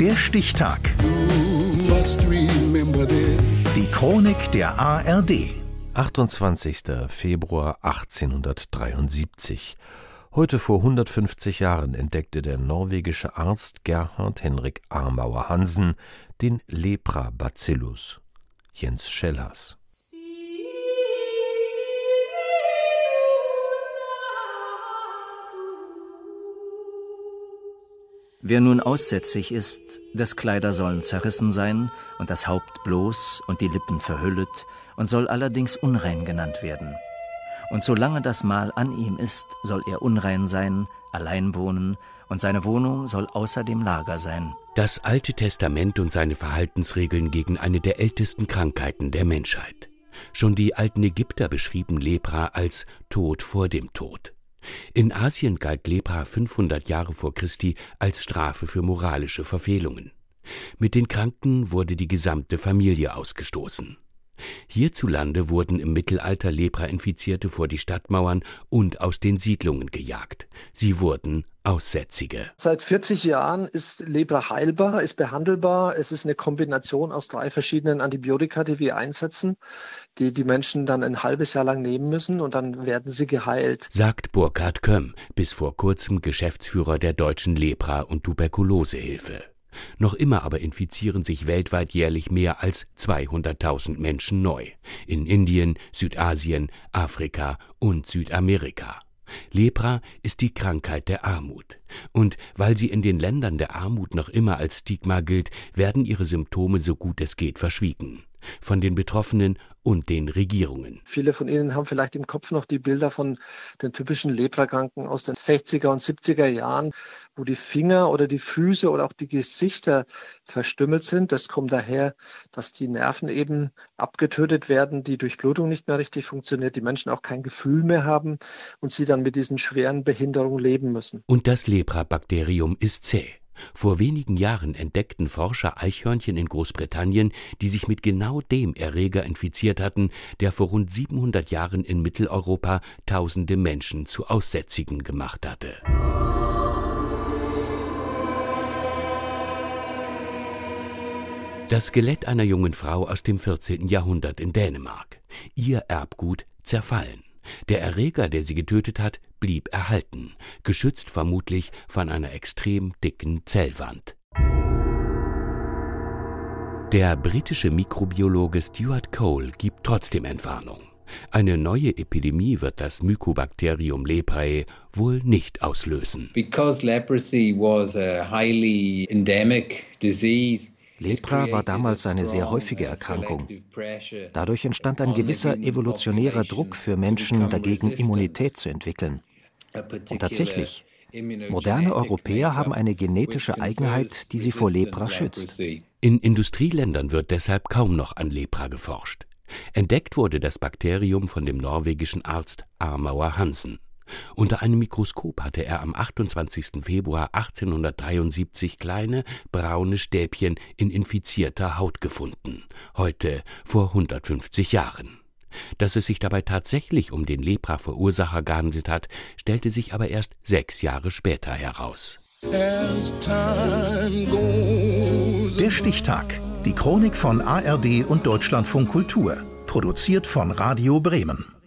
Der Stichtag. Die Chronik der ARD. 28. Februar 1873. Heute vor 150 Jahren entdeckte der norwegische Arzt Gerhard Henrik Armauer Hansen den Lepra-Bacillus. Jens Schellers. Wer nun aussätzig ist, des Kleider sollen zerrissen sein und das Haupt bloß und die Lippen verhüllet und soll allerdings unrein genannt werden. Und solange das Mahl an ihm ist, soll er unrein sein, allein wohnen, und seine Wohnung soll außer dem Lager sein. Das Alte Testament und seine Verhaltensregeln gegen eine der ältesten Krankheiten der Menschheit. Schon die alten Ägypter beschrieben Lepra als Tod vor dem Tod. In Asien galt Lepra 500 Jahre vor Christi als Strafe für moralische Verfehlungen. Mit den Kranken wurde die gesamte Familie ausgestoßen. Hierzulande wurden im Mittelalter Lepra-Infizierte vor die Stadtmauern und aus den Siedlungen gejagt. Sie wurden Aussätzige. Seit 40 Jahren ist Lepra heilbar, ist behandelbar. Es ist eine Kombination aus drei verschiedenen Antibiotika, die wir einsetzen, die die Menschen dann ein halbes Jahr lang nehmen müssen und dann werden sie geheilt. Sagt Burkhard Kömm, bis vor kurzem Geschäftsführer der Deutschen Lepra- und Tuberkulosehilfe. Noch immer aber infizieren sich weltweit jährlich mehr als 200.000 Menschen neu. In Indien, Südasien, Afrika und Südamerika. Lepra ist die Krankheit der Armut. Und weil sie in den Ländern der Armut noch immer als Stigma gilt, werden ihre Symptome so gut es geht verschwiegen von den Betroffenen und den Regierungen. Viele von Ihnen haben vielleicht im Kopf noch die Bilder von den typischen Leprakranken aus den 60er und 70er Jahren, wo die Finger oder die Füße oder auch die Gesichter verstümmelt sind. Das kommt daher, dass die Nerven eben abgetötet werden, die Durchblutung nicht mehr richtig funktioniert, die Menschen auch kein Gefühl mehr haben und sie dann mit diesen schweren Behinderungen leben müssen. Und das Lepra-Bakterium ist zäh. Vor wenigen Jahren entdeckten Forscher Eichhörnchen in Großbritannien, die sich mit genau dem Erreger infiziert hatten, der vor rund 700 Jahren in Mitteleuropa tausende Menschen zu Aussätzigen gemacht hatte. Das Skelett einer jungen Frau aus dem 14. Jahrhundert in Dänemark. Ihr Erbgut zerfallen. Der Erreger, der sie getötet hat, blieb erhalten, geschützt vermutlich von einer extrem dicken Zellwand. Der britische Mikrobiologe Stuart Cole gibt trotzdem Entwarnung. Eine neue Epidemie wird das Mycobacterium leprae wohl nicht auslösen. Because leprosy was a highly endemic disease, Lepra war damals eine sehr häufige Erkrankung. Dadurch entstand ein gewisser evolutionärer Druck für Menschen, dagegen Immunität zu entwickeln. Und tatsächlich, moderne Europäer haben eine genetische Eigenheit, die sie vor Lepra schützt. In Industrieländern wird deshalb kaum noch an Lepra geforscht. Entdeckt wurde das Bakterium von dem norwegischen Arzt Armauer Hansen. Unter einem Mikroskop hatte er am 28. Februar 1873 kleine, braune Stäbchen in infizierter Haut gefunden, heute vor 150 Jahren. Dass es sich dabei tatsächlich um den Lepra-Verursacher gehandelt hat, stellte sich aber erst sechs Jahre später heraus. Der Stichtag. Die Chronik von ARD und Deutschlandfunk Kultur. Produziert von Radio Bremen.